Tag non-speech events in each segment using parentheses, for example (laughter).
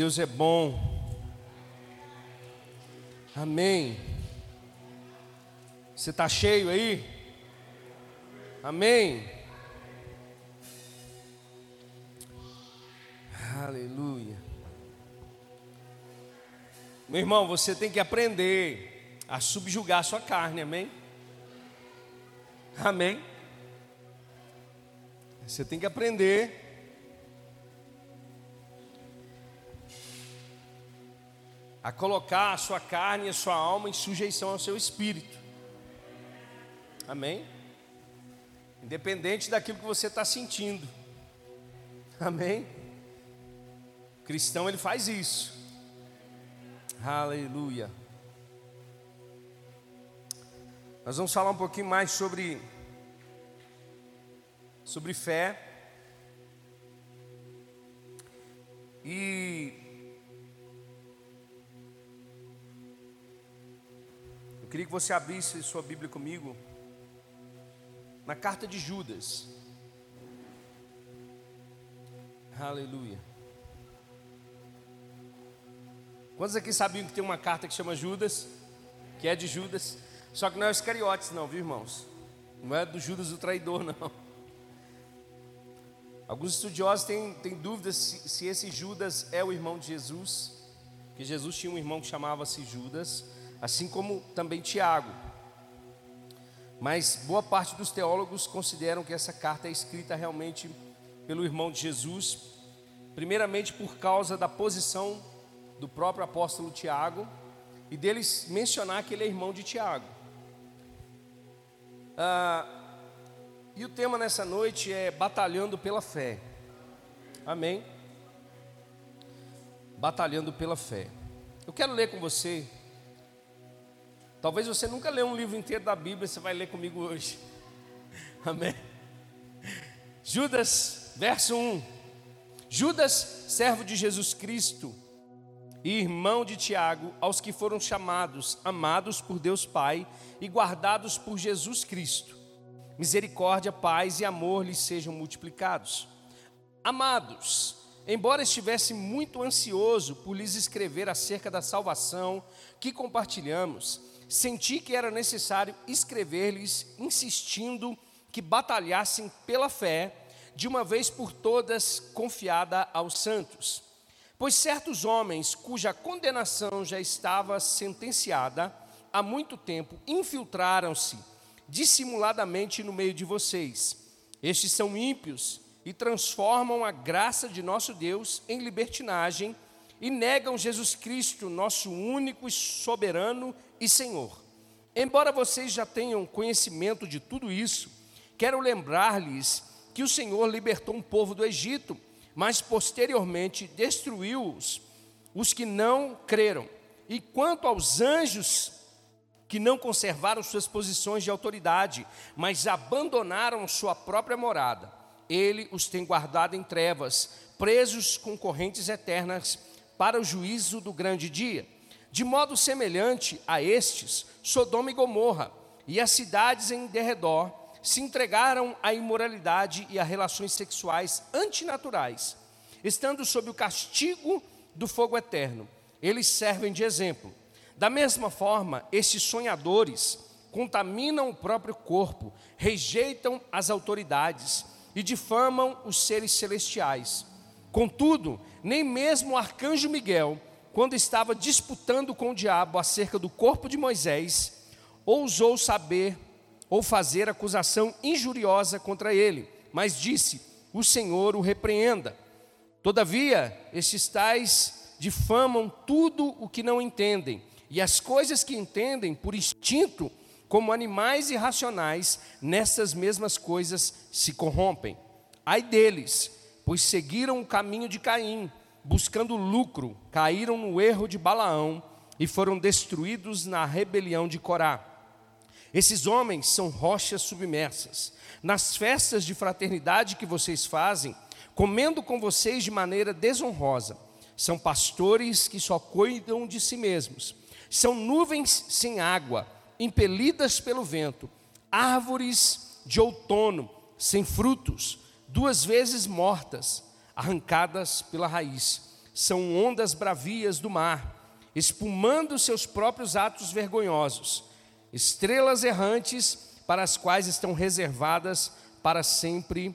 Deus é bom. Amém. Você está cheio aí? Amém. Aleluia. Meu irmão, você tem que aprender a subjugar a sua carne, amém? Amém. Você tem que aprender a colocar a sua carne e a sua alma em sujeição ao seu espírito. Amém? Independente daquilo que você está sentindo. Amém? O cristão ele faz isso. Aleluia. Nós vamos falar um pouquinho mais sobre sobre fé. E queria que você abrisse sua Bíblia comigo na carta de Judas. Aleluia. Quantos aqui sabiam que tem uma carta que chama Judas? Que é de Judas? Só que não é os cariotes, não, viu irmãos? Não é do Judas o traidor, (laughs) não. Alguns estudiosos têm, têm dúvidas se, se esse Judas é o irmão de Jesus, que Jesus tinha um irmão que chamava-se Judas assim como também Tiago. Mas boa parte dos teólogos consideram que essa carta é escrita realmente pelo irmão de Jesus, primeiramente por causa da posição do próprio apóstolo Tiago e deles mencionar que ele é irmão de Tiago. Ah, e o tema nessa noite é batalhando pela fé. Amém? Batalhando pela fé. Eu quero ler com você Talvez você nunca leu um livro inteiro da Bíblia, você vai ler comigo hoje. (laughs) Amém. Judas, verso 1. Judas, servo de Jesus Cristo e irmão de Tiago, aos que foram chamados, amados por Deus Pai e guardados por Jesus Cristo. Misericórdia, paz e amor lhes sejam multiplicados. Amados, embora estivesse muito ansioso por lhes escrever acerca da salvação que compartilhamos, senti que era necessário escrever-lhes, insistindo que batalhassem pela fé, de uma vez por todas confiada aos santos. Pois certos homens, cuja condenação já estava sentenciada há muito tempo, infiltraram-se dissimuladamente no meio de vocês. Estes são ímpios e transformam a graça de nosso Deus em libertinagem e negam Jesus Cristo, nosso único e soberano e Senhor. Embora vocês já tenham conhecimento de tudo isso, quero lembrar-lhes que o Senhor libertou um povo do Egito, mas posteriormente destruiu-os, os que não creram. E quanto aos anjos que não conservaram suas posições de autoridade, mas abandonaram sua própria morada, ele os tem guardado em trevas, presos com correntes eternas para o juízo do grande dia. De modo semelhante a estes, Sodoma e Gomorra e as cidades em derredor se entregaram à imoralidade e a relações sexuais antinaturais, estando sob o castigo do fogo eterno. Eles servem de exemplo. Da mesma forma, estes sonhadores contaminam o próprio corpo, rejeitam as autoridades e difamam os seres celestiais. Contudo, nem mesmo o arcanjo Miguel quando estava disputando com o diabo acerca do corpo de Moisés, ousou saber ou fazer acusação injuriosa contra ele, mas disse: O Senhor o repreenda. Todavia, estes tais difamam tudo o que não entendem, e as coisas que entendem por instinto, como animais irracionais, nessas mesmas coisas se corrompem. Ai deles, pois seguiram o caminho de Caim buscando lucro, caíram no erro de Balaão e foram destruídos na rebelião de Corá. Esses homens são rochas submersas. Nas festas de fraternidade que vocês fazem, comendo com vocês de maneira desonrosa, são pastores que só cuidam de si mesmos. São nuvens sem água, impelidas pelo vento, árvores de outono sem frutos, duas vezes mortas arrancadas pela raiz. são ondas bravias do mar, espumando seus próprios atos vergonhosos, estrelas errantes para as quais estão reservadas para sempre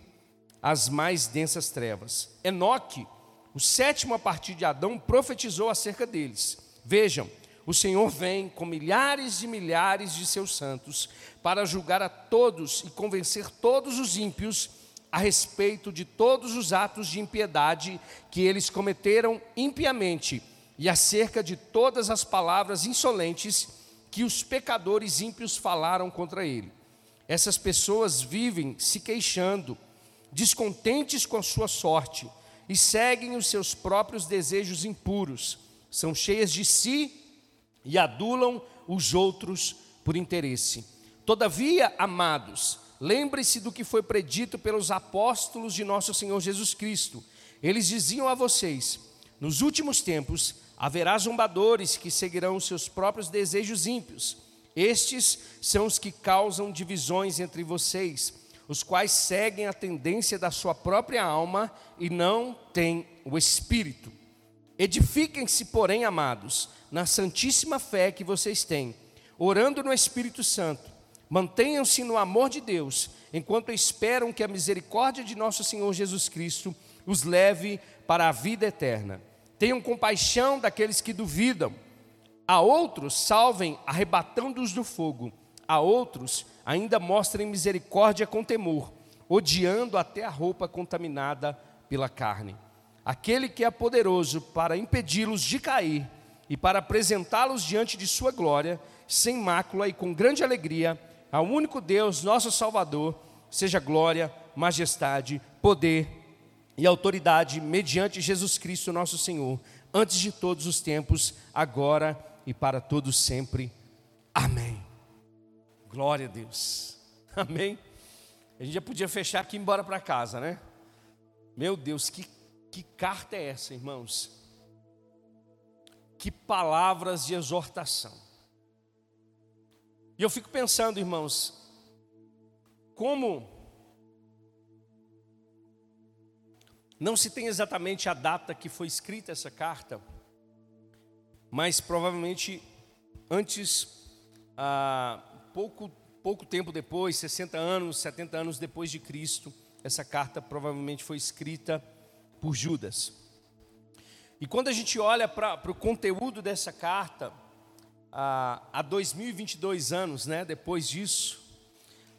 as mais densas trevas. Enoque, o sétimo a partir de Adão, profetizou acerca deles. Vejam, o Senhor vem com milhares e milhares de seus santos para julgar a todos e convencer todos os ímpios a respeito de todos os atos de impiedade que eles cometeram impiamente e acerca de todas as palavras insolentes que os pecadores ímpios falaram contra ele. Essas pessoas vivem se queixando, descontentes com a sua sorte e seguem os seus próprios desejos impuros, são cheias de si e adulam os outros por interesse. Todavia, amados, lembre-se do que foi predito pelos apóstolos de nosso Senhor Jesus Cristo. Eles diziam a vocês: nos últimos tempos haverá zombadores que seguirão os seus próprios desejos ímpios. Estes são os que causam divisões entre vocês, os quais seguem a tendência da sua própria alma e não têm o espírito. Edifiquem-se, porém, amados, na santíssima fé que vocês têm, orando no Espírito Santo. Mantenham-se no amor de Deus, enquanto esperam que a misericórdia de nosso Senhor Jesus Cristo os leve para a vida eterna. Tenham compaixão daqueles que duvidam. A outros salvem arrebatando-os do fogo. A outros ainda mostrem misericórdia com temor, odiando até a roupa contaminada pela carne. Aquele que é poderoso para impedi-los de cair e para apresentá-los diante de Sua glória, sem mácula e com grande alegria, ao único Deus, nosso Salvador, seja glória, majestade, poder e autoridade mediante Jesus Cristo, nosso Senhor, antes de todos os tempos, agora e para todos sempre. Amém. Glória a Deus. (laughs) Amém. A gente já podia fechar aqui e ir embora para casa, né? Meu Deus, que, que carta é essa, irmãos? que palavras de exortação. E eu fico pensando, irmãos, como não se tem exatamente a data que foi escrita essa carta, mas provavelmente antes, ah, pouco, pouco tempo depois, 60 anos, 70 anos depois de Cristo, essa carta provavelmente foi escrita por Judas. E quando a gente olha para o conteúdo dessa carta, há 2022 anos, né, depois disso,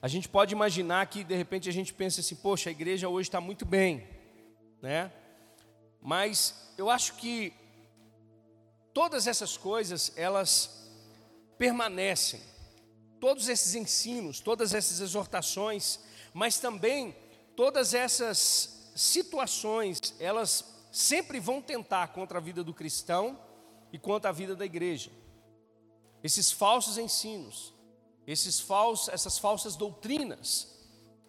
a gente pode imaginar que de repente a gente pensa assim, poxa, a igreja hoje está muito bem, né? Mas eu acho que todas essas coisas elas permanecem, todos esses ensinos, todas essas exortações, mas também todas essas situações, elas sempre vão tentar contra a vida do cristão e contra a vida da igreja. Esses falsos ensinos, esses falsos, essas falsas doutrinas,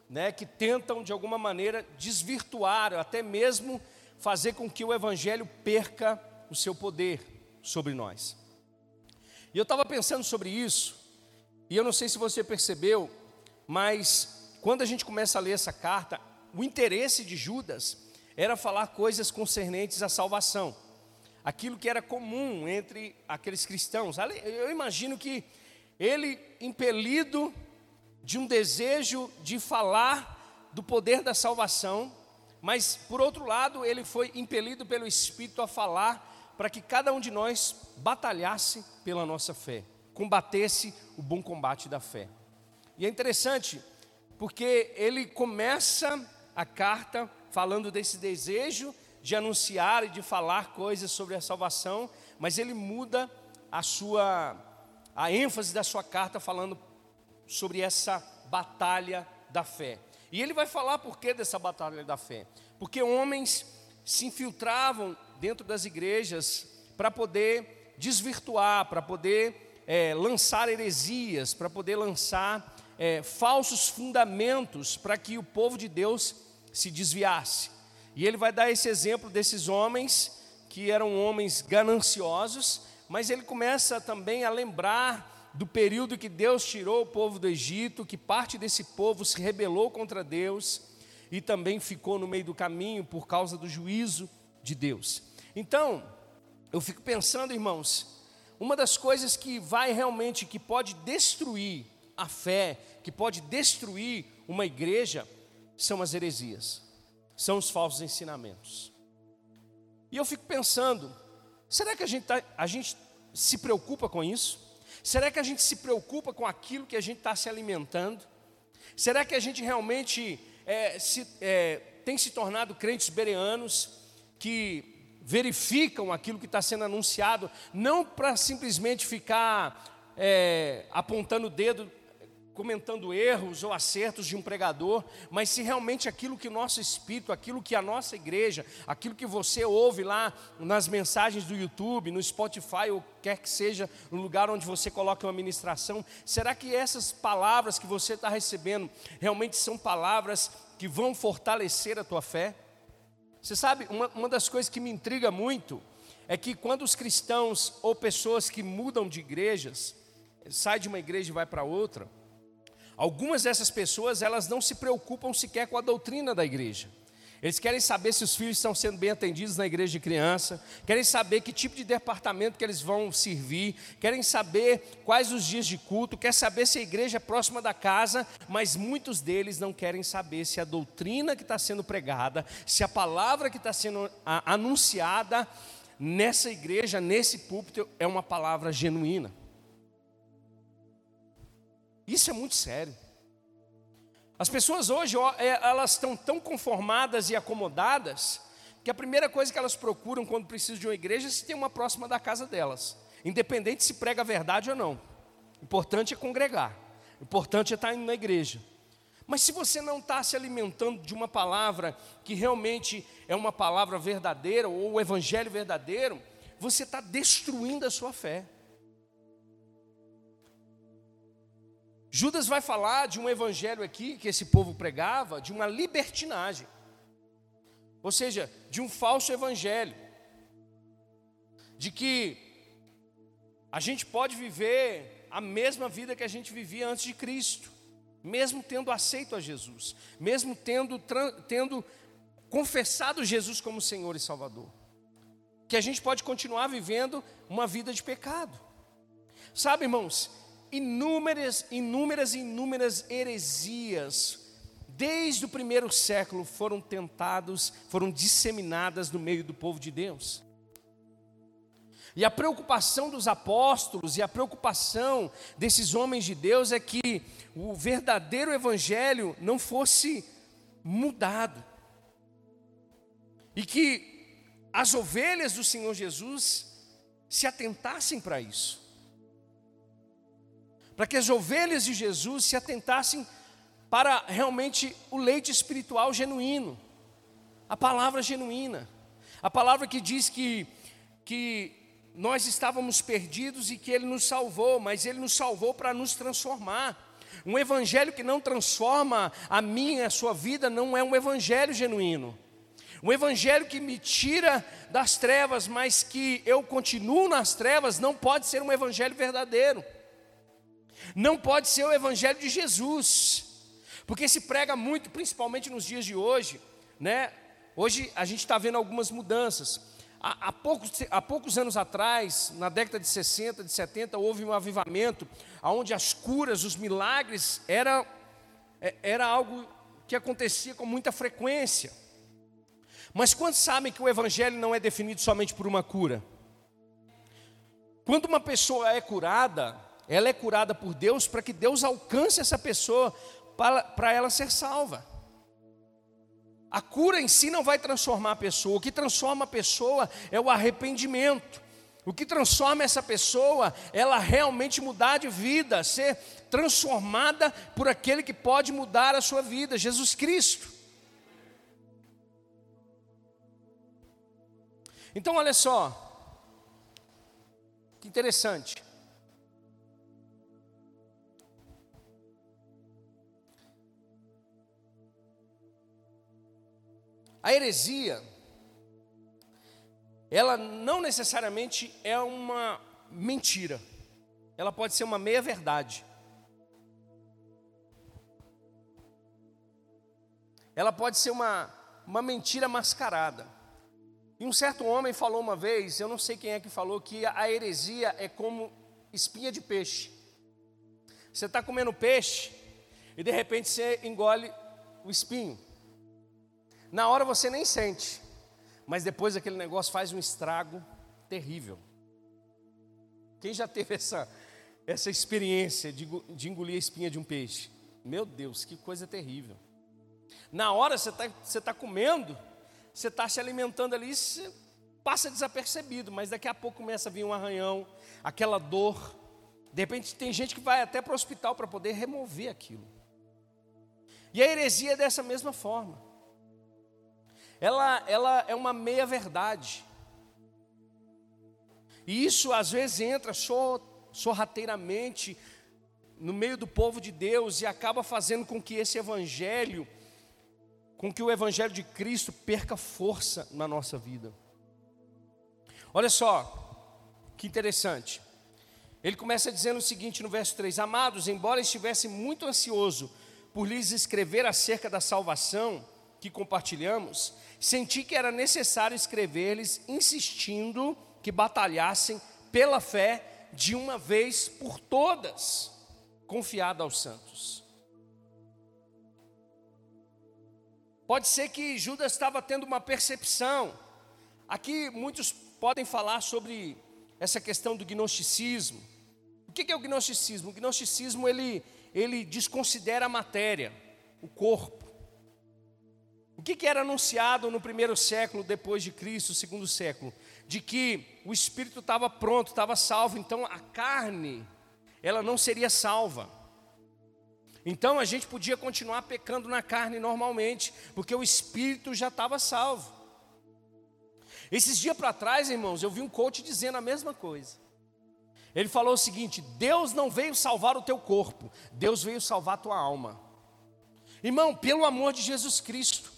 né, que tentam de alguma maneira desvirtuar, até mesmo fazer com que o evangelho perca o seu poder sobre nós. E eu estava pensando sobre isso, e eu não sei se você percebeu, mas quando a gente começa a ler essa carta, o interesse de Judas era falar coisas concernentes à salvação, aquilo que era comum entre aqueles cristãos. Eu imagino que ele, impelido de um desejo de falar do poder da salvação, mas por outro lado, ele foi impelido pelo Espírito a falar para que cada um de nós batalhasse pela nossa fé, combatesse o bom combate da fé. E é interessante, porque ele começa a carta falando desse desejo de anunciar e de falar coisas sobre a salvação, mas ele muda a sua a ênfase da sua carta falando sobre essa batalha da fé. E ele vai falar por que dessa batalha da fé? Porque homens se infiltravam dentro das igrejas para poder desvirtuar, para poder é, lançar heresias, para poder lançar é, falsos fundamentos para que o povo de Deus se desviasse. E ele vai dar esse exemplo desses homens que eram homens gananciosos, mas ele começa também a lembrar do período que Deus tirou o povo do Egito, que parte desse povo se rebelou contra Deus e também ficou no meio do caminho por causa do juízo de Deus. Então, eu fico pensando, irmãos, uma das coisas que vai realmente, que pode destruir a fé, que pode destruir uma igreja, são as heresias, são os falsos ensinamentos. E eu fico pensando, será que a gente, tá, a gente se preocupa com isso? Será que a gente se preocupa com aquilo que a gente está se alimentando? Será que a gente realmente é, se, é, tem se tornado crentes bereanos que verificam aquilo que está sendo anunciado, não para simplesmente ficar é, apontando o dedo, comentando erros ou acertos de um pregador, mas se realmente aquilo que o nosso espírito, aquilo que a nossa igreja, aquilo que você ouve lá nas mensagens do YouTube, no Spotify, ou quer que seja, no lugar onde você coloca uma ministração, será que essas palavras que você está recebendo realmente são palavras que vão fortalecer a tua fé? Você sabe, uma, uma das coisas que me intriga muito é que quando os cristãos ou pessoas que mudam de igrejas, saem de uma igreja e vai para outra, algumas dessas pessoas elas não se preocupam sequer com a doutrina da igreja. Eles querem saber se os filhos estão sendo bem atendidos na igreja de criança, querem saber que tipo de departamento que eles vão servir, querem saber quais os dias de culto, quer saber se a igreja é próxima da casa, mas muitos deles não querem saber se a doutrina que está sendo pregada, se a palavra que está sendo anunciada nessa igreja, nesse púlpito, é uma palavra genuína. Isso é muito sério. As pessoas hoje, é, elas estão tão conformadas e acomodadas, que a primeira coisa que elas procuram quando precisam de uma igreja é se tem uma próxima da casa delas, independente se prega a verdade ou não. O importante é congregar, o importante é estar indo na igreja. Mas se você não está se alimentando de uma palavra que realmente é uma palavra verdadeira, ou o evangelho verdadeiro, você está destruindo a sua fé. Judas vai falar de um evangelho aqui que esse povo pregava, de uma libertinagem, ou seja, de um falso evangelho, de que a gente pode viver a mesma vida que a gente vivia antes de Cristo, mesmo tendo aceito a Jesus, mesmo tendo, tendo confessado Jesus como Senhor e Salvador, que a gente pode continuar vivendo uma vida de pecado. Sabe, irmãos, inúmeras, inúmeras, inúmeras heresias, desde o primeiro século, foram tentados, foram disseminadas no meio do povo de Deus. E a preocupação dos apóstolos e a preocupação desses homens de Deus é que o verdadeiro evangelho não fosse mudado. E que as ovelhas do Senhor Jesus se atentassem para isso para que as ovelhas de Jesus se atentassem para realmente o leite espiritual genuíno, a palavra genuína, a palavra que diz que, que nós estávamos perdidos e que Ele nos salvou, mas Ele nos salvou para nos transformar. Um evangelho que não transforma a minha a sua vida não é um evangelho genuíno. Um evangelho que me tira das trevas, mas que eu continuo nas trevas, não pode ser um evangelho verdadeiro. Não pode ser o evangelho de Jesus, porque se prega muito, principalmente nos dias de hoje, né? Hoje a gente está vendo algumas mudanças. Há, há, poucos, há poucos anos atrás, na década de 60, de 70, houve um avivamento, onde as curas, os milagres, era, é, era algo que acontecia com muita frequência. Mas quantos sabem que o Evangelho não é definido somente por uma cura? Quando uma pessoa é curada, ela é curada por Deus para que Deus alcance essa pessoa para, para ela ser salva. A cura em si não vai transformar a pessoa, o que transforma a pessoa é o arrependimento. O que transforma essa pessoa, ela realmente mudar de vida, ser transformada por aquele que pode mudar a sua vida, Jesus Cristo. Então, olha só, que interessante. A heresia, ela não necessariamente é uma mentira, ela pode ser uma meia-verdade. Ela pode ser uma, uma mentira mascarada. E um certo homem falou uma vez, eu não sei quem é que falou, que a heresia é como espinha de peixe. Você está comendo peixe e de repente você engole o espinho. Na hora você nem sente, mas depois aquele negócio faz um estrago terrível. Quem já teve essa, essa experiência de, de engolir a espinha de um peixe? Meu Deus, que coisa terrível. Na hora você está você tá comendo, você está se alimentando ali, você passa desapercebido, mas daqui a pouco começa a vir um arranhão, aquela dor. De repente tem gente que vai até para o hospital para poder remover aquilo. E a heresia é dessa mesma forma. Ela, ela é uma meia-verdade. E isso às vezes entra sorrateiramente no meio do povo de Deus e acaba fazendo com que esse evangelho, com que o evangelho de Cristo perca força na nossa vida. Olha só, que interessante. Ele começa dizendo o seguinte no verso 3: Amados, embora estivesse muito ansioso por lhes escrever acerca da salvação que compartilhamos, senti que era necessário escrever-lhes, insistindo que batalhassem pela fé de uma vez por todas confiada aos santos. Pode ser que Judas estava tendo uma percepção. Aqui muitos podem falar sobre essa questão do gnosticismo. O que é o gnosticismo? O gnosticismo ele, ele desconsidera a matéria, o corpo. O que era anunciado no primeiro século depois de Cristo, segundo século? De que o espírito estava pronto, estava salvo, então a carne ela não seria salva. Então a gente podia continuar pecando na carne normalmente, porque o espírito já estava salvo. Esses dias para trás, irmãos, eu vi um coach dizendo a mesma coisa. Ele falou o seguinte: Deus não veio salvar o teu corpo, Deus veio salvar a tua alma. Irmão, pelo amor de Jesus Cristo,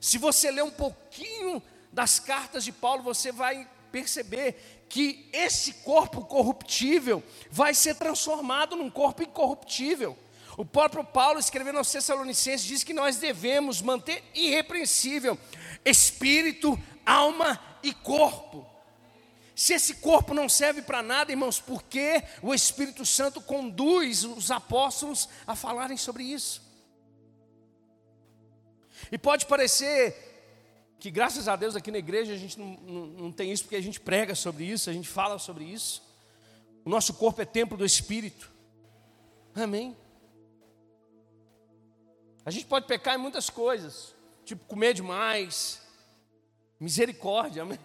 se você ler um pouquinho das cartas de Paulo, você vai perceber que esse corpo corruptível vai ser transformado num corpo incorruptível. O próprio Paulo, escrevendo aos Tessalonicenses, diz que nós devemos manter irrepreensível espírito, alma e corpo. Se esse corpo não serve para nada, irmãos, por que o Espírito Santo conduz os apóstolos a falarem sobre isso? E pode parecer que graças a Deus aqui na igreja a gente não, não, não, tem isso porque a gente prega sobre isso, a gente fala sobre isso. O nosso corpo é templo do Espírito. Amém. A gente pode pecar em muitas coisas, tipo comer demais, misericórdia, amém.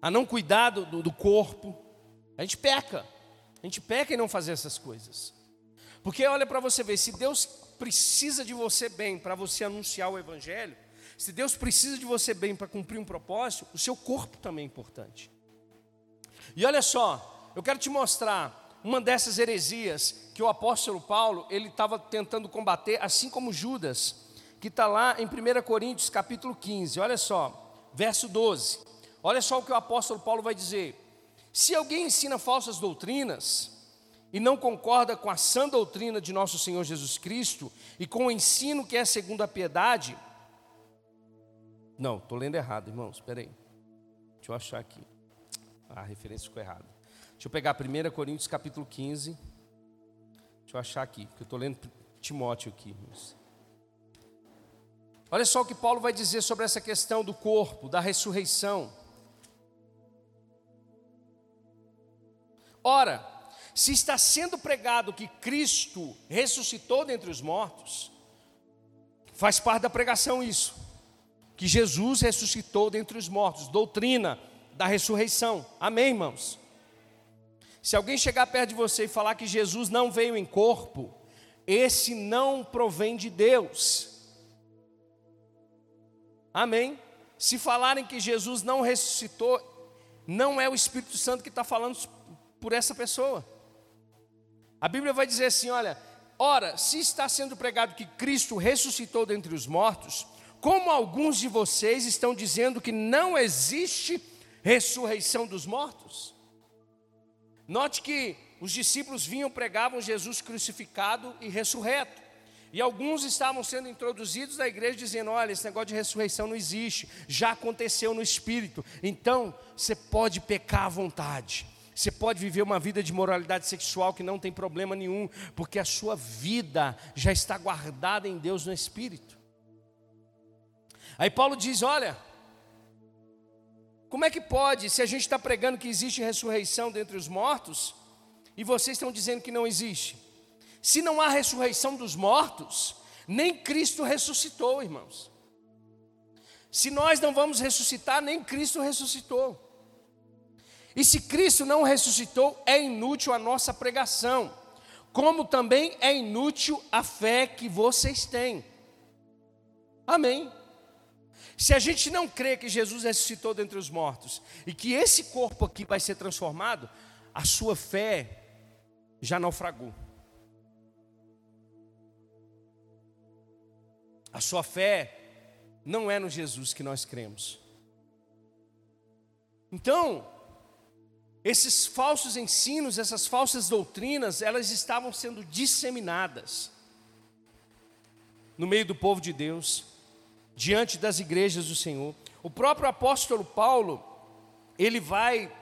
A não cuidar do, do corpo. A gente peca. A gente peca em não fazer essas coisas. Porque olha para você ver, se Deus precisa de você bem para você anunciar o Evangelho, se Deus precisa de você bem para cumprir um propósito, o seu corpo também é importante. E olha só, eu quero te mostrar uma dessas heresias que o apóstolo Paulo ele estava tentando combater, assim como Judas, que está lá em 1 Coríntios capítulo 15. Olha só, verso 12. Olha só o que o apóstolo Paulo vai dizer: Se alguém ensina falsas doutrinas e não concorda com a sã doutrina de nosso Senhor Jesus Cristo e com o ensino que é segundo a piedade, não, estou lendo errado, irmãos, espera aí. Deixa eu achar aqui. Ah, a referência ficou errada. Deixa eu pegar 1 Coríntios capítulo 15. Deixa eu achar aqui, porque eu estou lendo Timóteo aqui. Irmãos. Olha só o que Paulo vai dizer sobre essa questão do corpo, da ressurreição. Ora, se está sendo pregado que Cristo ressuscitou dentre os mortos, faz parte da pregação isso que Jesus ressuscitou dentre os mortos, doutrina da ressurreição. Amém, irmãos? Se alguém chegar perto de você e falar que Jesus não veio em corpo, esse não provém de Deus. Amém? Se falarem que Jesus não ressuscitou, não é o Espírito Santo que está falando por essa pessoa. A Bíblia vai dizer assim: olha, ora, se está sendo pregado que Cristo ressuscitou dentre os mortos, como alguns de vocês estão dizendo que não existe ressurreição dos mortos. Note que os discípulos vinham pregavam Jesus crucificado e ressurreto. E alguns estavam sendo introduzidos na igreja dizendo: olha, esse negócio de ressurreição não existe, já aconteceu no espírito. Então, você pode pecar à vontade. Você pode viver uma vida de moralidade sexual que não tem problema nenhum, porque a sua vida já está guardada em Deus no espírito. Aí Paulo diz: olha, como é que pode, se a gente está pregando que existe ressurreição dentre os mortos, e vocês estão dizendo que não existe? Se não há ressurreição dos mortos, nem Cristo ressuscitou, irmãos. Se nós não vamos ressuscitar, nem Cristo ressuscitou. E se Cristo não ressuscitou, é inútil a nossa pregação, como também é inútil a fé que vocês têm. Amém. Se a gente não crê que Jesus ressuscitou dentre os mortos e que esse corpo aqui vai ser transformado, a sua fé já naufragou. A sua fé não é no Jesus que nós cremos. Então, esses falsos ensinos, essas falsas doutrinas, elas estavam sendo disseminadas no meio do povo de Deus, diante das igrejas do Senhor. O próprio apóstolo Paulo, ele vai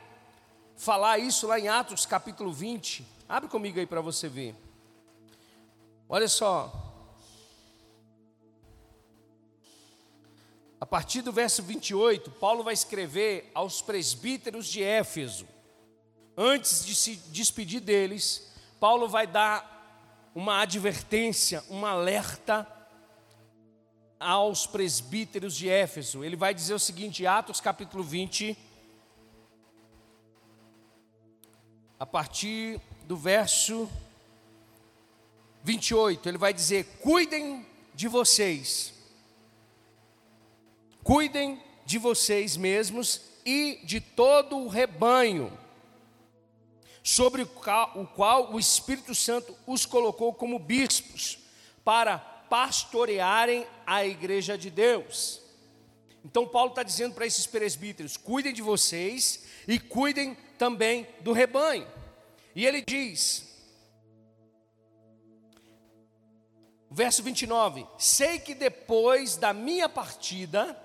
falar isso lá em Atos capítulo 20. Abre comigo aí para você ver. Olha só, A partir do verso 28, Paulo vai escrever aos presbíteros de Éfeso. Antes de se despedir deles, Paulo vai dar uma advertência, um alerta aos presbíteros de Éfeso. Ele vai dizer o seguinte, Atos capítulo 20, a partir do verso 28, ele vai dizer: Cuidem de vocês Cuidem de vocês mesmos e de todo o rebanho, sobre o qual o Espírito Santo os colocou como bispos, para pastorearem a igreja de Deus. Então, Paulo está dizendo para esses presbíteros: cuidem de vocês e cuidem também do rebanho. E ele diz, verso 29: Sei que depois da minha partida,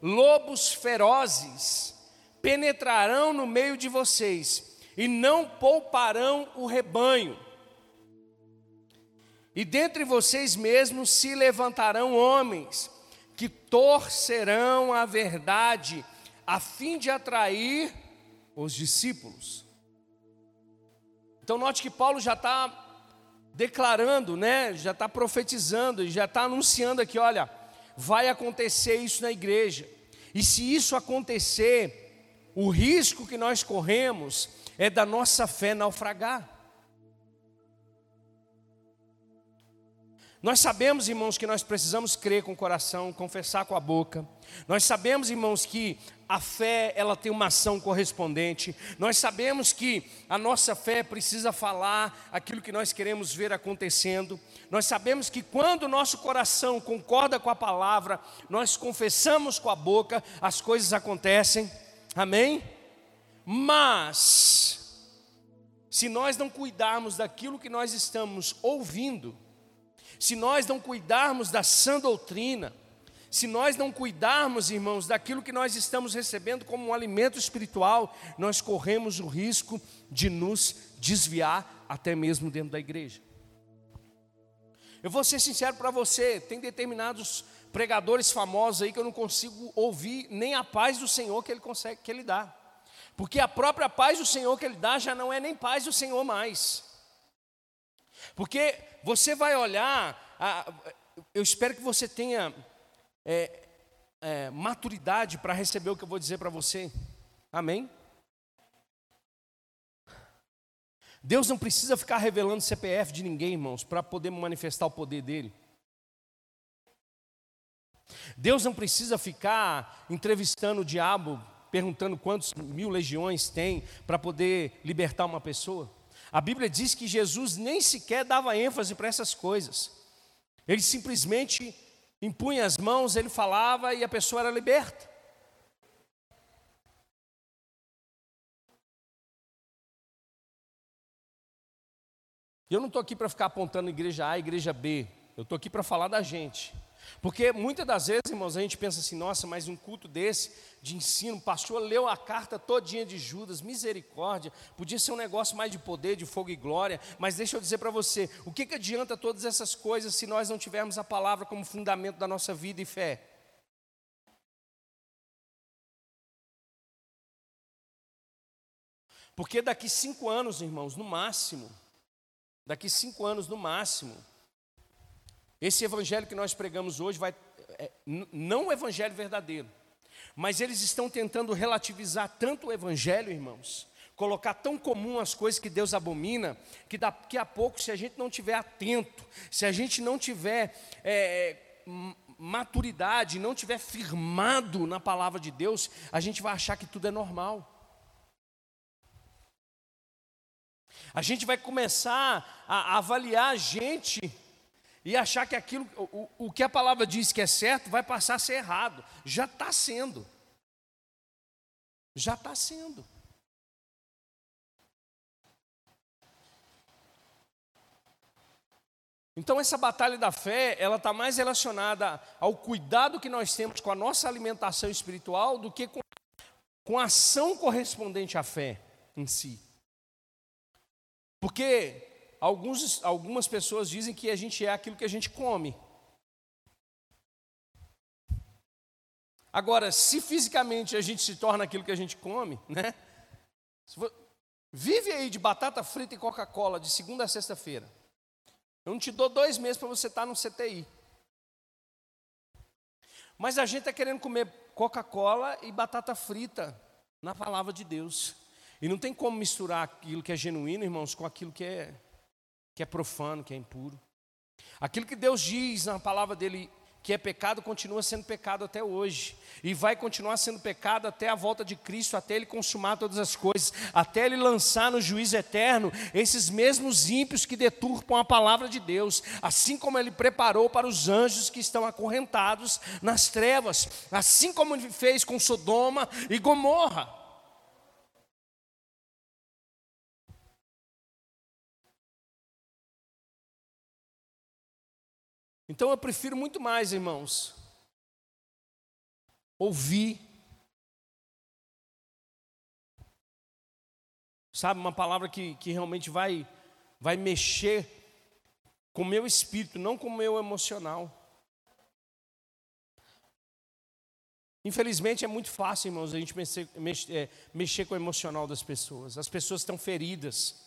lobos ferozes penetrarão no meio de vocês e não pouparão o rebanho. E dentre vocês mesmos se levantarão homens que torcerão a verdade a fim de atrair os discípulos. Então note que Paulo já está declarando, né? Já está profetizando, já está anunciando aqui, olha, vai acontecer isso na igreja. E se isso acontecer, o risco que nós corremos é da nossa fé naufragar. Nós sabemos, irmãos, que nós precisamos crer com o coração, confessar com a boca. Nós sabemos, irmãos, que a fé, ela tem uma ação correspondente. Nós sabemos que a nossa fé precisa falar aquilo que nós queremos ver acontecendo. Nós sabemos que quando o nosso coração concorda com a palavra, nós confessamos com a boca, as coisas acontecem. Amém? Mas se nós não cuidarmos daquilo que nós estamos ouvindo, se nós não cuidarmos da sã doutrina, se nós não cuidarmos, irmãos, daquilo que nós estamos recebendo como um alimento espiritual, nós corremos o risco de nos desviar até mesmo dentro da igreja. Eu vou ser sincero para você, tem determinados pregadores famosos aí que eu não consigo ouvir nem a paz do Senhor que ele consegue que ele dá. Porque a própria paz do Senhor que ele dá já não é nem paz do Senhor mais. Porque você vai olhar, a, eu espero que você tenha é, é, maturidade para receber o que eu vou dizer para você. Amém? Deus não precisa ficar revelando CPF de ninguém, irmãos, para poder manifestar o poder dele. Deus não precisa ficar entrevistando o diabo, perguntando quantos mil legiões tem para poder libertar uma pessoa. A Bíblia diz que Jesus nem sequer dava ênfase para essas coisas. Ele simplesmente impunha as mãos, ele falava e a pessoa era liberta. Eu não estou aqui para ficar apontando igreja A, igreja B. Eu estou aqui para falar da gente. Porque muitas das vezes, irmãos, a gente pensa assim, nossa, mas um culto desse, de ensino, o pastor leu a carta todinha de Judas, misericórdia, podia ser um negócio mais de poder, de fogo e glória, mas deixa eu dizer para você, o que, que adianta todas essas coisas se nós não tivermos a palavra como fundamento da nossa vida e fé? Porque daqui cinco anos, irmãos, no máximo, daqui cinco anos no máximo, esse evangelho que nós pregamos hoje vai, é, não o evangelho verdadeiro, mas eles estão tentando relativizar tanto o evangelho, irmãos, colocar tão comum as coisas que Deus abomina, que daqui a pouco, se a gente não tiver atento, se a gente não tiver é, maturidade, não tiver firmado na palavra de Deus, a gente vai achar que tudo é normal. A gente vai começar a avaliar a gente e achar que aquilo, o, o que a palavra diz que é certo, vai passar a ser errado. Já está sendo. Já está sendo. Então essa batalha da fé, ela está mais relacionada ao cuidado que nós temos com a nossa alimentação espiritual do que com, com a ação correspondente à fé em si. Porque alguns, algumas pessoas dizem que a gente é aquilo que a gente come. Agora, se fisicamente a gente se torna aquilo que a gente come, né? Vive aí de batata frita e Coca-Cola de segunda a sexta-feira. Eu não te dou dois meses para você estar tá no CTI. Mas a gente está querendo comer Coca-Cola e batata frita na palavra de Deus. E não tem como misturar aquilo que é genuíno, irmãos, com aquilo que é, que é profano, que é impuro. Aquilo que Deus diz na palavra dele que é pecado, continua sendo pecado até hoje. E vai continuar sendo pecado até a volta de Cristo, até Ele consumar todas as coisas, até Ele lançar no juízo eterno esses mesmos ímpios que deturpam a palavra de Deus, assim como Ele preparou para os anjos que estão acorrentados nas trevas, assim como Ele fez com Sodoma e Gomorra. Então eu prefiro muito mais, irmãos, ouvir. Sabe, uma palavra que, que realmente vai, vai mexer com o meu espírito, não com o meu emocional. Infelizmente é muito fácil, irmãos, a gente mexer, mexer, é, mexer com o emocional das pessoas. As pessoas estão feridas.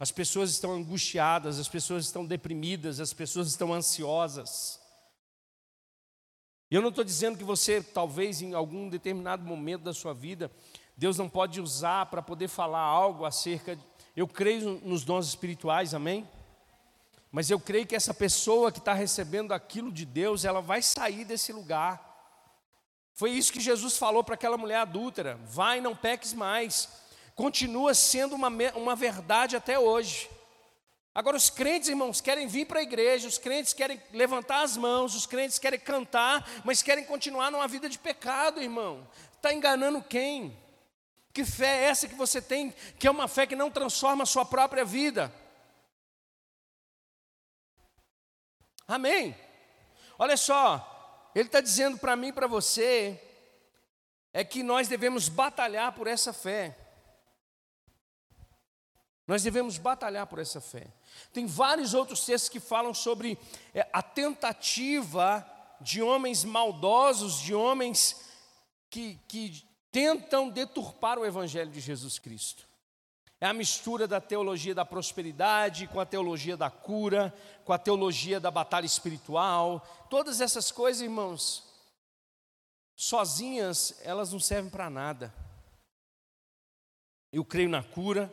As pessoas estão angustiadas, as pessoas estão deprimidas, as pessoas estão ansiosas. E eu não estou dizendo que você, talvez em algum determinado momento da sua vida, Deus não pode usar para poder falar algo acerca. De, eu creio nos dons espirituais, amém? Mas eu creio que essa pessoa que está recebendo aquilo de Deus, ela vai sair desse lugar. Foi isso que Jesus falou para aquela mulher adúltera: vai, não peques mais continua sendo uma, uma verdade até hoje. Agora, os crentes, irmãos, querem vir para a igreja, os crentes querem levantar as mãos, os crentes querem cantar, mas querem continuar numa vida de pecado, irmão. Está enganando quem? Que fé é essa que você tem, que é uma fé que não transforma a sua própria vida? Amém? Olha só, ele está dizendo para mim e para você, é que nós devemos batalhar por essa fé. Nós devemos batalhar por essa fé. Tem vários outros textos que falam sobre é, a tentativa de homens maldosos, de homens que, que tentam deturpar o Evangelho de Jesus Cristo. É a mistura da teologia da prosperidade com a teologia da cura, com a teologia da batalha espiritual. Todas essas coisas, irmãos, sozinhas, elas não servem para nada. Eu creio na cura,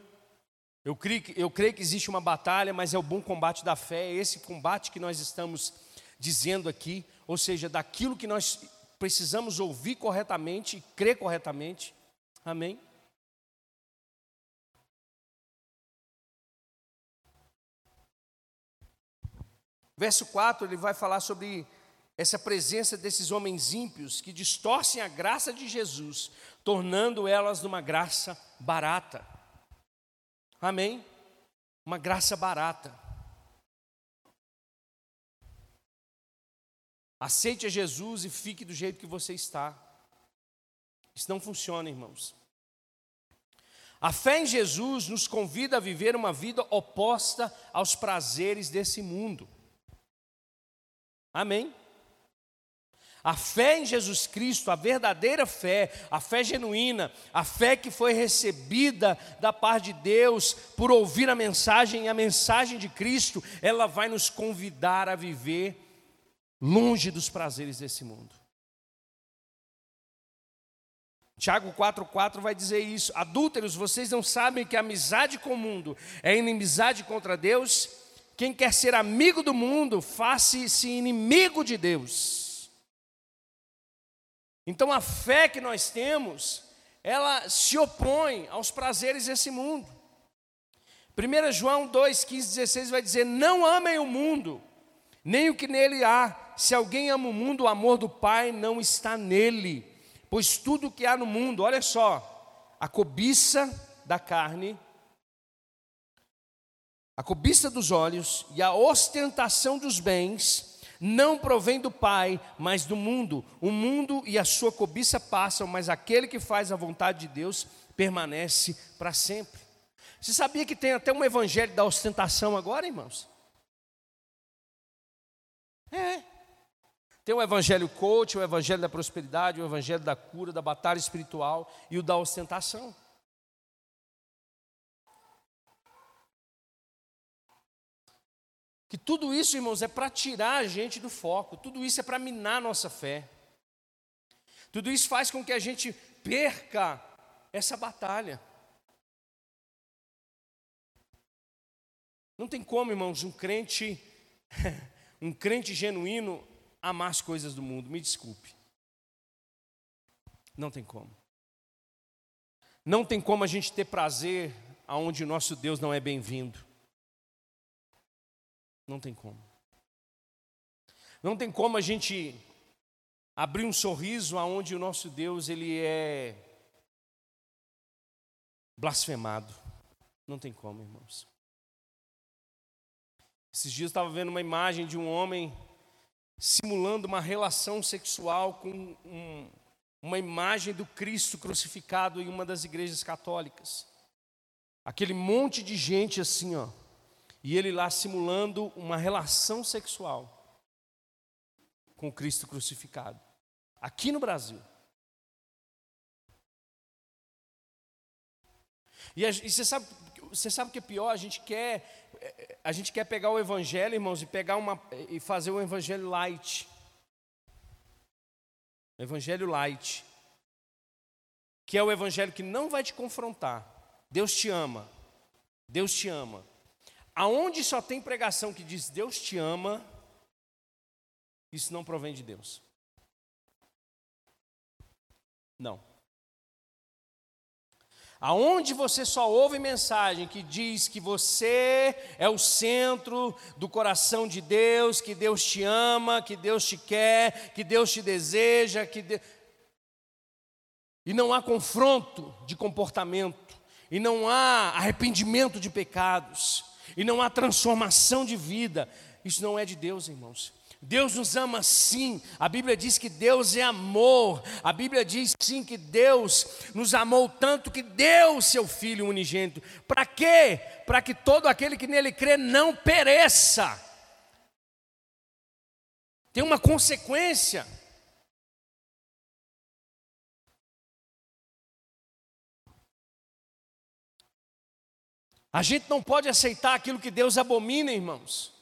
eu creio, que, eu creio que existe uma batalha, mas é o bom combate da fé, é esse combate que nós estamos dizendo aqui, ou seja, daquilo que nós precisamos ouvir corretamente e crer corretamente. Amém? Verso 4, ele vai falar sobre essa presença desses homens ímpios que distorcem a graça de Jesus, tornando elas numa graça barata. Amém? Uma graça barata. aceite a Jesus e fique do jeito que você está. Isso não funciona, irmãos. A fé em Jesus nos convida a viver uma vida oposta aos prazeres desse mundo. Amém? A fé em Jesus Cristo, a verdadeira fé, a fé genuína, a fé que foi recebida da parte de Deus por ouvir a mensagem e a mensagem de Cristo, ela vai nos convidar a viver longe dos prazeres desse mundo. Tiago 4,4 vai dizer isso: Adúlteros, vocês não sabem que a amizade com o mundo é inimizade contra Deus? Quem quer ser amigo do mundo, faça-se inimigo de Deus. Então a fé que nós temos, ela se opõe aos prazeres desse mundo. 1 João 2, 15, 16 vai dizer: Não amem o mundo, nem o que nele há. Se alguém ama o mundo, o amor do Pai não está nele. Pois tudo que há no mundo, olha só, a cobiça da carne, a cobiça dos olhos e a ostentação dos bens não provém do Pai, mas do mundo. O mundo e a sua cobiça passam, mas aquele que faz a vontade de Deus permanece para sempre. Você sabia que tem até um evangelho da ostentação agora, irmãos? É. Tem o evangelho coach, o evangelho da prosperidade, o evangelho da cura, da batalha espiritual e o da ostentação. Que tudo isso, irmãos, é para tirar a gente do foco, tudo isso é para minar a nossa fé. Tudo isso faz com que a gente perca essa batalha. Não tem como, irmãos, um crente, (laughs) um crente genuíno amar as coisas do mundo, me desculpe. Não tem como. Não tem como a gente ter prazer aonde o nosso Deus não é bem-vindo. Não tem como. Não tem como a gente abrir um sorriso aonde o nosso Deus ele é blasfemado. Não tem como, irmãos. Esses dias eu estava vendo uma imagem de um homem simulando uma relação sexual com um, uma imagem do Cristo crucificado em uma das igrejas católicas. Aquele monte de gente assim, ó e ele lá simulando uma relação sexual com Cristo crucificado, aqui no Brasil. E, a, e você, sabe, você sabe o que é pior? A gente quer a gente quer pegar o evangelho, irmãos, e pegar uma e fazer o evangelho light. Evangelho light. Que é o evangelho que não vai te confrontar. Deus te ama. Deus te ama. Aonde só tem pregação que diz Deus te ama, isso não provém de Deus. Não. Aonde você só ouve mensagem que diz que você é o centro do coração de Deus, que Deus te ama, que Deus te quer, que Deus te deseja, que de... e não há confronto de comportamento, e não há arrependimento de pecados, e não há transformação de vida, isso não é de Deus, irmãos. Deus nos ama sim, a Bíblia diz que Deus é amor, a Bíblia diz sim que Deus nos amou tanto que deu seu Filho unigênito. Para quê? Para que todo aquele que nele crê não pereça. Tem uma consequência. A gente não pode aceitar aquilo que Deus abomina, irmãos.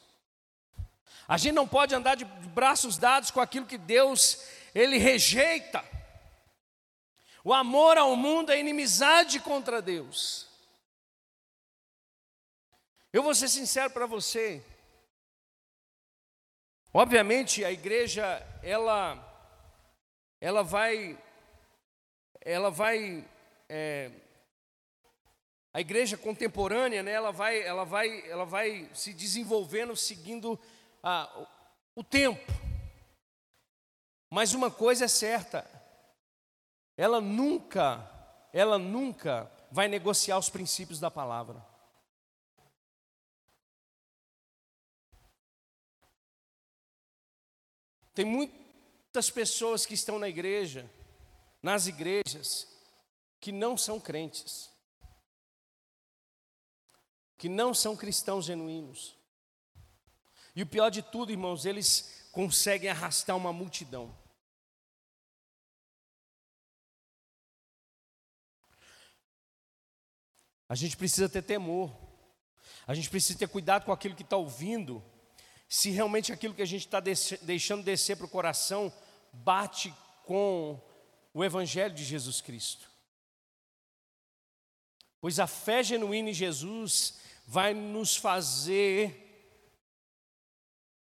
A gente não pode andar de braços dados com aquilo que Deus ele rejeita. O amor ao mundo é inimizade contra Deus. Eu vou ser sincero para você. Obviamente a igreja ela ela vai ela vai é, a igreja contemporânea, né, ela, vai, ela, vai, ela vai se desenvolvendo seguindo ah, o tempo. Mas uma coisa é certa, ela nunca, ela nunca vai negociar os princípios da palavra. Tem muitas pessoas que estão na igreja, nas igrejas, que não são crentes, que não são cristãos genuínos. E o pior de tudo, irmãos, eles conseguem arrastar uma multidão. A gente precisa ter temor, a gente precisa ter cuidado com aquilo que está ouvindo, se realmente aquilo que a gente está deixando descer para o coração bate com o Evangelho de Jesus Cristo. Pois a fé genuína em Jesus vai nos fazer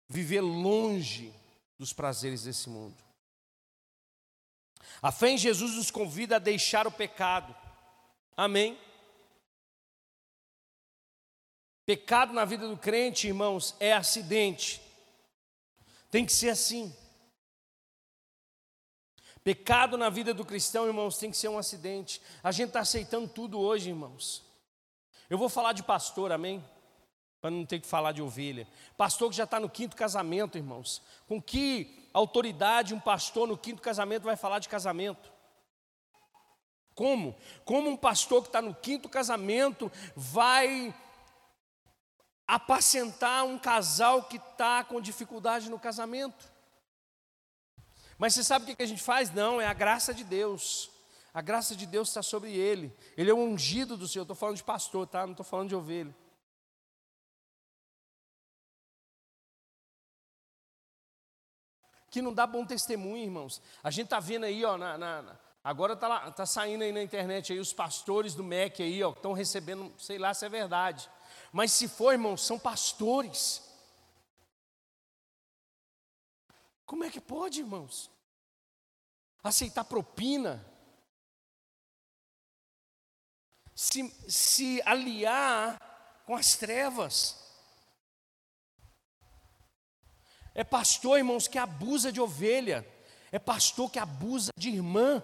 viver longe dos prazeres desse mundo. A fé em Jesus nos convida a deixar o pecado. Amém? Pecado na vida do crente, irmãos, é acidente. Tem que ser assim. Pecado na vida do cristão, irmãos, tem que ser um acidente. A gente está aceitando tudo hoje, irmãos. Eu vou falar de pastor, amém? Para não ter que falar de ovelha. Pastor que já está no quinto casamento, irmãos. Com que autoridade um pastor no quinto casamento vai falar de casamento? Como? Como um pastor que está no quinto casamento vai apacentar um casal que está com dificuldade no casamento. Mas você sabe o que a gente faz? Não, é a graça de Deus. A graça de Deus está sobre ele. Ele é o ungido do Senhor. Estou falando de pastor, tá? Não estou falando de ovelha. Que não dá bom testemunho, irmãos. A gente está vendo aí, ó, na, na, agora está tá saindo aí na internet aí os pastores do MEC aí, ó, estão recebendo, sei lá se é verdade mas se for, irmãos, são pastores. Como é que pode, irmãos? Aceitar propina? Se, se aliar com as trevas? É pastor, irmãos, que abusa de ovelha. É pastor que abusa de irmã.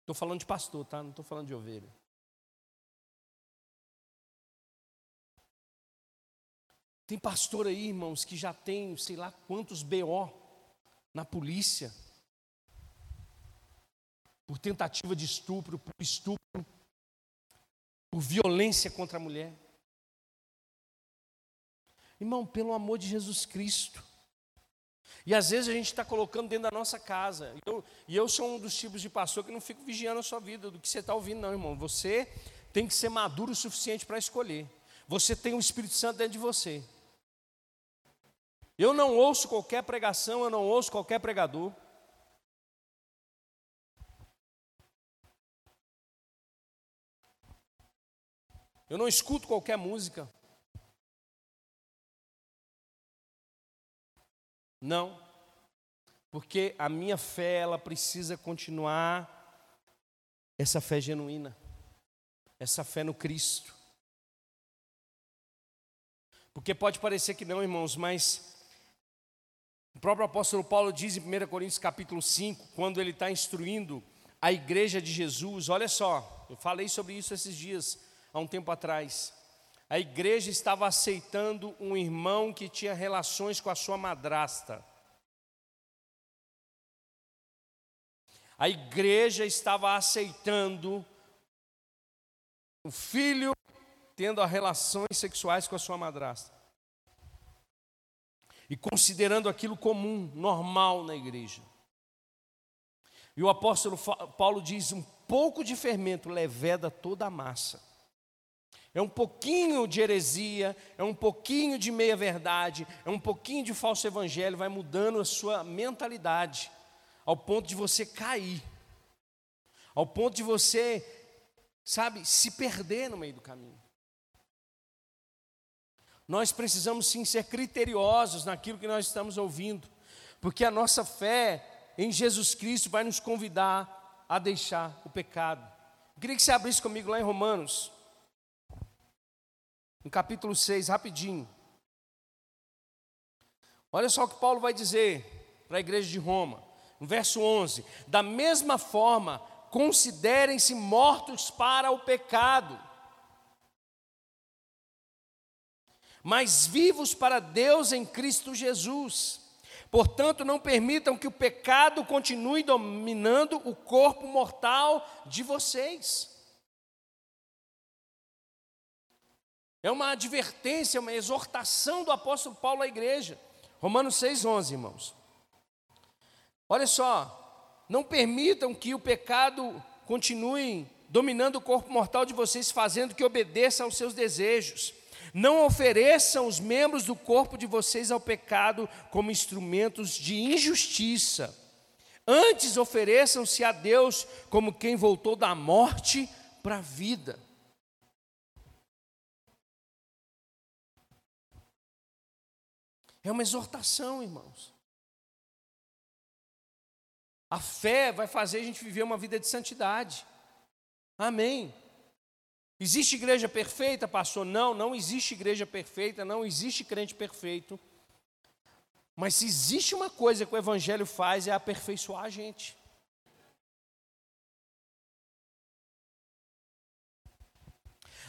Estou falando de pastor, tá? Não estou falando de ovelha. Tem pastor aí, irmãos, que já tem, sei lá quantos BO na polícia. Por tentativa de estupro, por estupro, por violência contra a mulher. Irmão, pelo amor de Jesus Cristo. E às vezes a gente está colocando dentro da nossa casa. Eu, e eu sou um dos tipos de pastor que não fico vigiando a sua vida, do que você está ouvindo, não, irmão. Você tem que ser maduro o suficiente para escolher. Você tem o Espírito Santo dentro de você. Eu não ouço qualquer pregação, eu não ouço qualquer pregador. Eu não escuto qualquer música. Não. Porque a minha fé, ela precisa continuar essa fé genuína. Essa fé no Cristo. Porque pode parecer que não, irmãos, mas o próprio apóstolo Paulo diz em 1 Coríntios capítulo 5, quando ele está instruindo a igreja de Jesus, olha só, eu falei sobre isso esses dias, há um tempo atrás. A igreja estava aceitando um irmão que tinha relações com a sua madrasta. A igreja estava aceitando o filho tendo relações sexuais com a sua madrasta e considerando aquilo comum, normal na igreja. E o apóstolo Paulo diz: um pouco de fermento leveda toda a massa. É um pouquinho de heresia, é um pouquinho de meia-verdade, é um pouquinho de falso evangelho, vai mudando a sua mentalidade, ao ponto de você cair, ao ponto de você, sabe, se perder no meio do caminho. Nós precisamos sim ser criteriosos naquilo que nós estamos ouvindo, porque a nossa fé em Jesus Cristo vai nos convidar a deixar o pecado. Eu queria que você abrisse comigo lá em Romanos, no capítulo 6, rapidinho. Olha só o que Paulo vai dizer para a igreja de Roma, no verso 11: Da mesma forma, considerem-se mortos para o pecado mas vivos para Deus em Cristo Jesus. Portanto, não permitam que o pecado continue dominando o corpo mortal de vocês. É uma advertência, uma exortação do apóstolo Paulo à igreja. Romanos 6,11, irmãos. Olha só, não permitam que o pecado continue dominando o corpo mortal de vocês, fazendo que obedeça aos seus desejos. Não ofereçam os membros do corpo de vocês ao pecado como instrumentos de injustiça. Antes ofereçam-se a Deus como quem voltou da morte para a vida. É uma exortação, irmãos. A fé vai fazer a gente viver uma vida de santidade. Amém. Existe igreja perfeita, pastor? Não, não existe igreja perfeita, não existe crente perfeito. Mas se existe uma coisa que o Evangelho faz é aperfeiçoar a gente.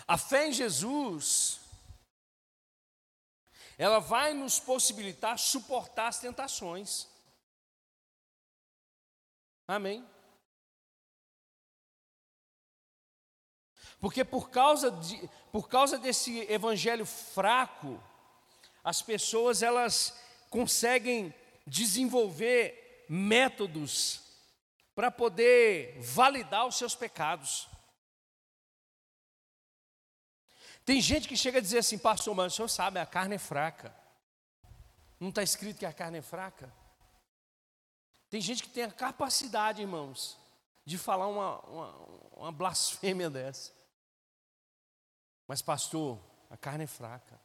A fé em Jesus ela vai nos possibilitar suportar as tentações. Amém? Porque por causa, de, por causa desse evangelho fraco, as pessoas elas conseguem desenvolver métodos para poder validar os seus pecados. Tem gente que chega a dizer assim, pastor, mas o senhor sabe, a carne é fraca. Não está escrito que a carne é fraca? Tem gente que tem a capacidade, irmãos, de falar uma, uma, uma blasfêmia dessa. Mas, pastor, a carne é fraca.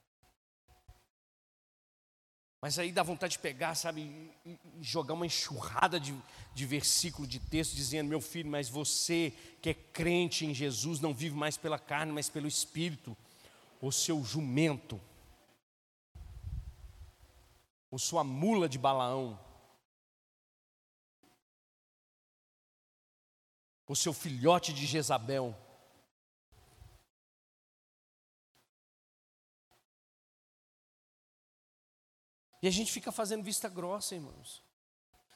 Mas aí dá vontade de pegar, sabe, e, jogar uma enxurrada de, de versículo, de texto, dizendo: Meu filho, mas você que é crente em Jesus não vive mais pela carne, mas pelo Espírito o seu jumento, ou sua mula de Balaão, o seu filhote de Jezabel. E a gente fica fazendo vista grossa, irmãos.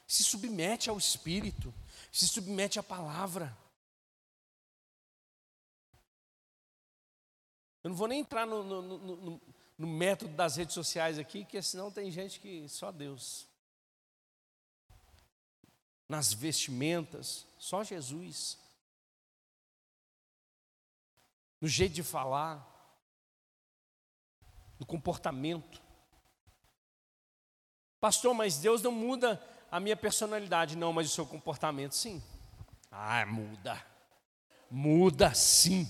Se submete ao Espírito, se submete à palavra. Eu não vou nem entrar no, no, no, no método das redes sociais aqui, porque senão tem gente que só Deus. Nas vestimentas, só Jesus. No jeito de falar, no comportamento. Pastor, mas Deus não muda a minha personalidade, não, mas o seu comportamento, sim. Ah, muda. Muda sim.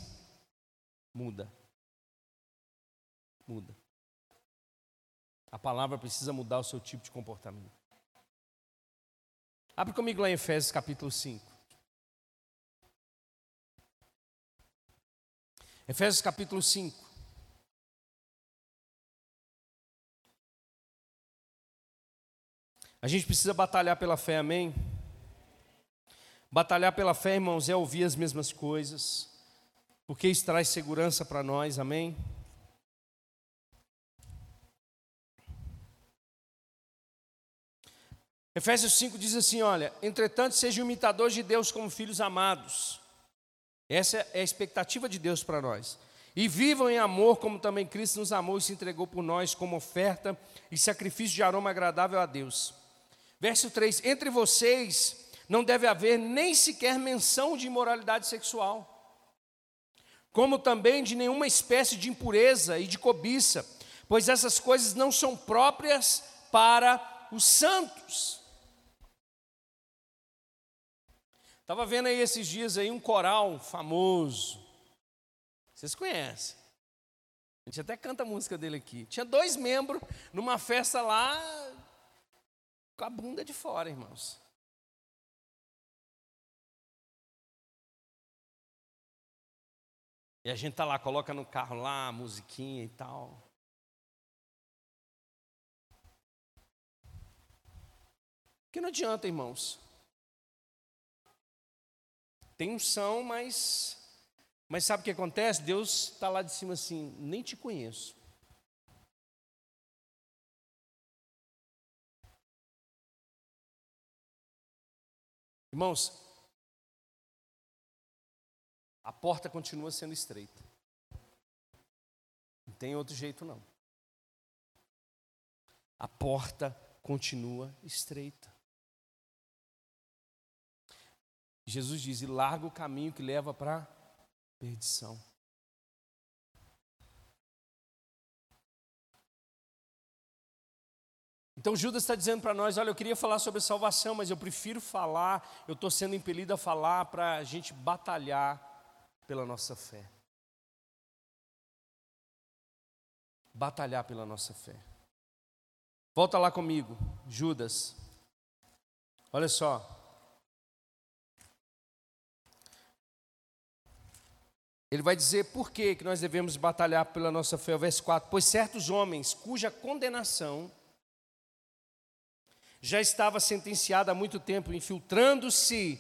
Muda muda. A palavra precisa mudar o seu tipo de comportamento. Abre comigo lá em Efésios capítulo 5. Efésios capítulo 5. A gente precisa batalhar pela fé, amém? Batalhar pela fé, irmãos, é ouvir as mesmas coisas, porque isso traz segurança para nós, amém? Efésios 5 diz assim: olha, entretanto, sejam imitadores de Deus como filhos amados. Essa é a expectativa de Deus para nós. E vivam em amor, como também Cristo nos amou e se entregou por nós como oferta e sacrifício de aroma agradável a Deus. Verso 3: Entre vocês não deve haver nem sequer menção de imoralidade sexual, como também de nenhuma espécie de impureza e de cobiça, pois essas coisas não são próprias para os santos. Estava vendo aí esses dias aí um coral famoso. Vocês conhecem. A gente até canta a música dele aqui. Tinha dois membros numa festa lá com a bunda de fora, irmãos. E a gente tá lá, coloca no carro lá, musiquinha e tal. Que não adianta, irmãos. Tem unção, mas. Mas sabe o que acontece? Deus está lá de cima assim, nem te conheço. Irmãos, a porta continua sendo estreita. Não tem outro jeito não. A porta continua estreita. Jesus diz: e larga o caminho que leva para a perdição. Então Judas está dizendo para nós: olha, eu queria falar sobre salvação, mas eu prefiro falar, eu estou sendo impelido a falar para a gente batalhar pela nossa fé. Batalhar pela nossa fé. Volta lá comigo, Judas. Olha só. Ele vai dizer por que, nós devemos batalhar pela nossa fé. O verso 4: Pois certos homens cuja condenação já estava sentenciada há muito tempo, infiltrando-se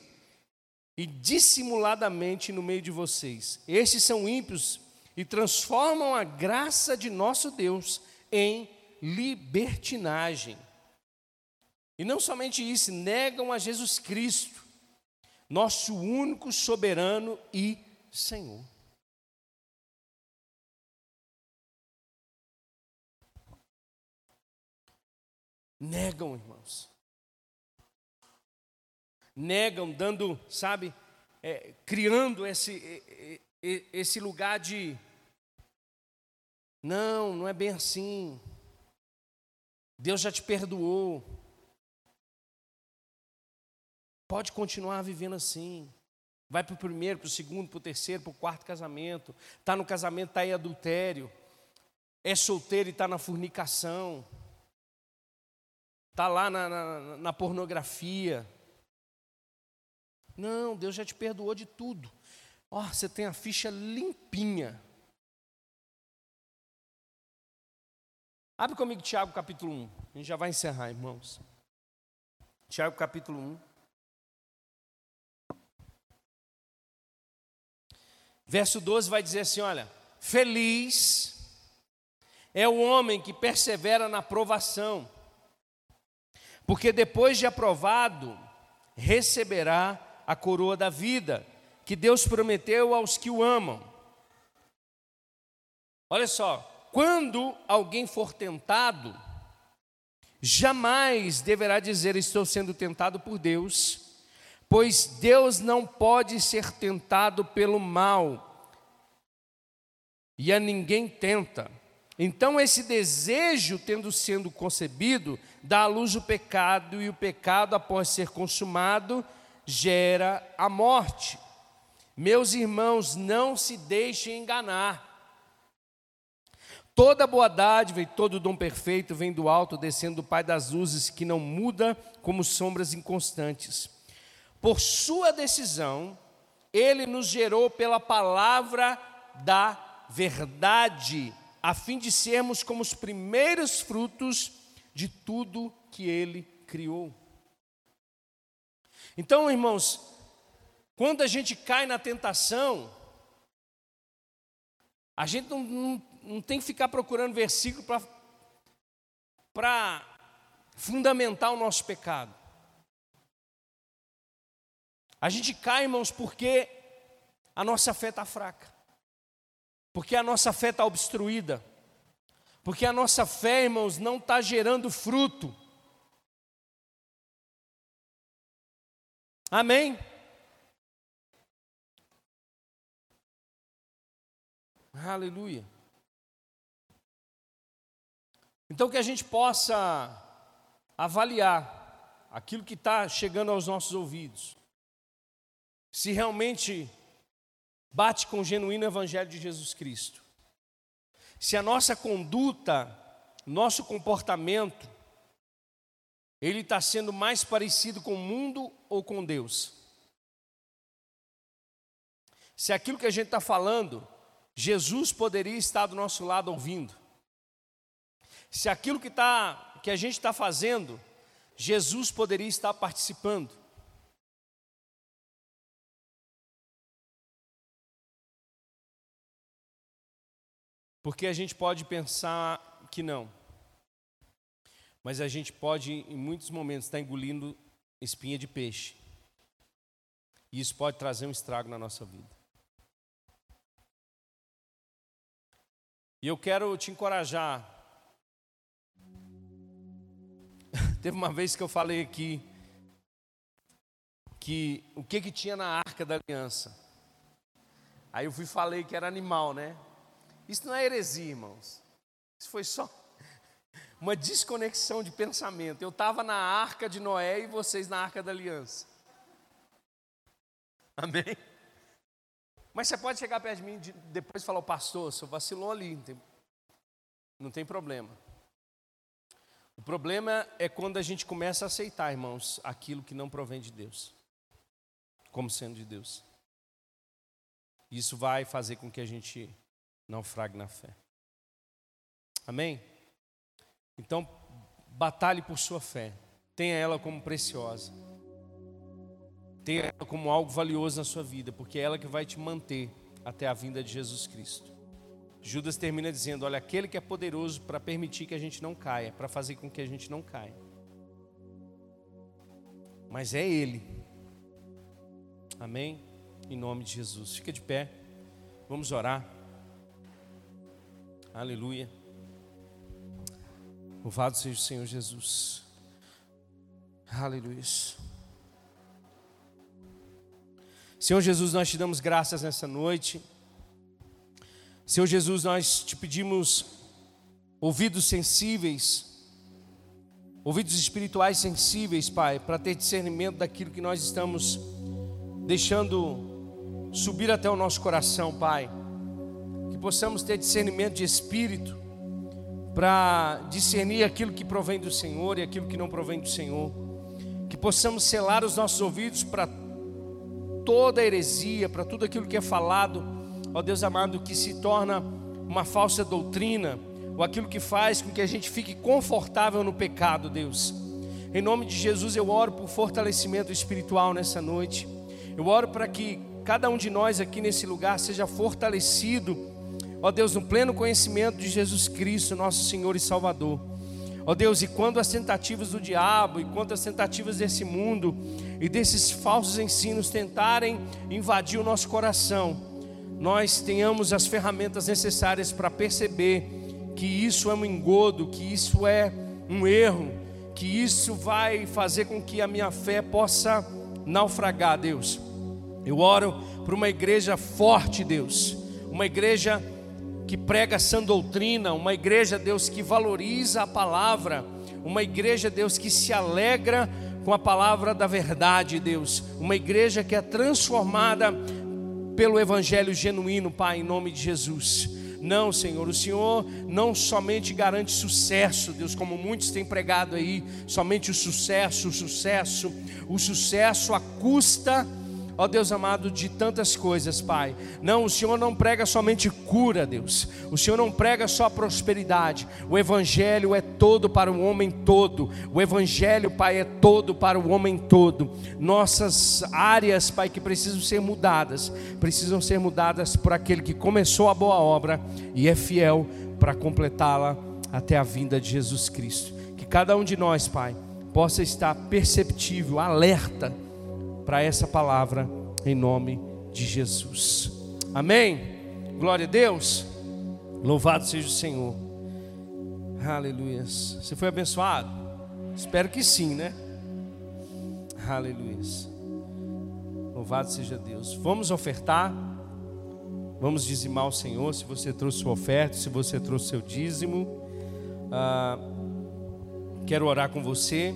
e dissimuladamente no meio de vocês. Estes são ímpios e transformam a graça de nosso Deus em libertinagem. E não somente isso, negam a Jesus Cristo, nosso único soberano e Senhor. Negam, irmãos. Negam, dando, sabe, é, criando esse, esse lugar de. Não, não é bem assim. Deus já te perdoou. Pode continuar vivendo assim. Vai para o primeiro, para o segundo, para o terceiro, para o quarto casamento. Está no casamento, está em adultério. É solteiro e está na fornicação está lá na, na, na pornografia. Não, Deus já te perdoou de tudo. Ó, oh, você tem a ficha limpinha. Abre comigo Tiago capítulo 1. A gente já vai encerrar, irmãos. Tiago capítulo 1. Verso 12 vai dizer assim: olha, feliz é o homem que persevera na provação porque depois de aprovado, receberá a coroa da vida, que Deus prometeu aos que o amam. Olha só, quando alguém for tentado, jamais deverá dizer estou sendo tentado por Deus, pois Deus não pode ser tentado pelo mal, e a ninguém tenta. Então, esse desejo, tendo sido concebido, dá à luz o pecado, e o pecado, após ser consumado, gera a morte. Meus irmãos, não se deixem enganar. Toda boa dádiva e todo dom perfeito vem do alto, descendo do Pai das luzes, que não muda como sombras inconstantes. Por sua decisão, ele nos gerou pela palavra da verdade, a fim de sermos como os primeiros frutos de tudo que ele criou. Então, irmãos, quando a gente cai na tentação, a gente não, não, não tem que ficar procurando versículo para fundamentar o nosso pecado. A gente cai, irmãos, porque a nossa fé está fraca, porque a nossa fé está obstruída. Porque a nossa fé, irmãos, não está gerando fruto. Amém? Aleluia. Então que a gente possa avaliar aquilo que está chegando aos nossos ouvidos. Se realmente bate com o genuíno Evangelho de Jesus Cristo se a nossa conduta, nosso comportamento, ele está sendo mais parecido com o mundo ou com Deus. Se aquilo que a gente está falando, Jesus poderia estar do nosso lado ouvindo. Se aquilo que, tá, que a gente está fazendo, Jesus poderia estar participando. Porque a gente pode pensar que não. Mas a gente pode, em muitos momentos, estar engolindo espinha de peixe. E isso pode trazer um estrago na nossa vida. E eu quero te encorajar. (laughs) Teve uma vez que eu falei aqui que o que que tinha na arca da aliança. Aí eu fui falei que era animal, né? Isso não é heresia, irmãos. Isso foi só uma desconexão de pensamento. Eu estava na arca de Noé e vocês na arca da aliança. Amém? Mas você pode chegar perto de mim depois e falar, pastor, você vacilou ali, não tem, não tem problema. O problema é quando a gente começa a aceitar, irmãos, aquilo que não provém de Deus, como sendo de Deus. Isso vai fazer com que a gente naufrague na fé. Amém? Então, batalhe por sua fé. Tenha ela como preciosa. Tenha ela como algo valioso na sua vida, porque é ela que vai te manter até a vinda de Jesus Cristo. Judas termina dizendo: Olha, aquele que é poderoso para permitir que a gente não caia, para fazer com que a gente não caia. Mas é Ele. Amém? Em nome de Jesus. Fica de pé. Vamos orar. Aleluia. Louvado seja o Senhor Jesus. Aleluia. Senhor Jesus, nós te damos graças nessa noite. Senhor Jesus, nós te pedimos ouvidos sensíveis, ouvidos espirituais sensíveis, Pai, para ter discernimento daquilo que nós estamos deixando subir até o nosso coração, Pai. Que possamos ter discernimento de espírito para discernir aquilo que provém do Senhor e aquilo que não provém do Senhor. Que possamos selar os nossos ouvidos para toda heresia, para tudo aquilo que é falado, ó Deus amado, que se torna uma falsa doutrina, ou aquilo que faz com que a gente fique confortável no pecado, Deus. Em nome de Jesus eu oro por fortalecimento espiritual nessa noite. Eu oro para que cada um de nós aqui nesse lugar seja fortalecido ó Deus, no pleno conhecimento de Jesus Cristo, nosso Senhor e Salvador. Ó Deus, e quando as tentativas do diabo, e quando as tentativas desse mundo e desses falsos ensinos tentarem invadir o nosso coração, nós tenhamos as ferramentas necessárias para perceber que isso é um engodo, que isso é um erro, que isso vai fazer com que a minha fé possa naufragar, Deus. Eu oro por uma igreja forte, Deus, uma igreja que prega sã doutrina, uma igreja, Deus, que valoriza a palavra, uma igreja, Deus, que se alegra com a palavra da verdade, Deus, uma igreja que é transformada pelo evangelho genuíno, Pai, em nome de Jesus. Não, Senhor, o Senhor não somente garante sucesso, Deus, como muitos têm pregado aí, somente o sucesso, o sucesso, o sucesso à custa ó Deus amado, de tantas coisas, Pai. Não, o Senhor não prega somente cura, Deus. O Senhor não prega só prosperidade. O Evangelho é todo para o homem todo. O Evangelho, Pai, é todo para o homem todo. Nossas áreas, Pai, que precisam ser mudadas, precisam ser mudadas por aquele que começou a boa obra e é fiel para completá-la até a vinda de Jesus Cristo. Que cada um de nós, Pai, possa estar perceptível, alerta para essa palavra em nome de Jesus. Amém. Glória a Deus. Louvado seja o Senhor. Aleluia. Você foi abençoado? Espero que sim, né? Aleluia. Louvado seja Deus. Vamos ofertar. Vamos dizimar o Senhor. Se você trouxe sua oferta, se você trouxe seu dízimo. Ah, quero orar com você.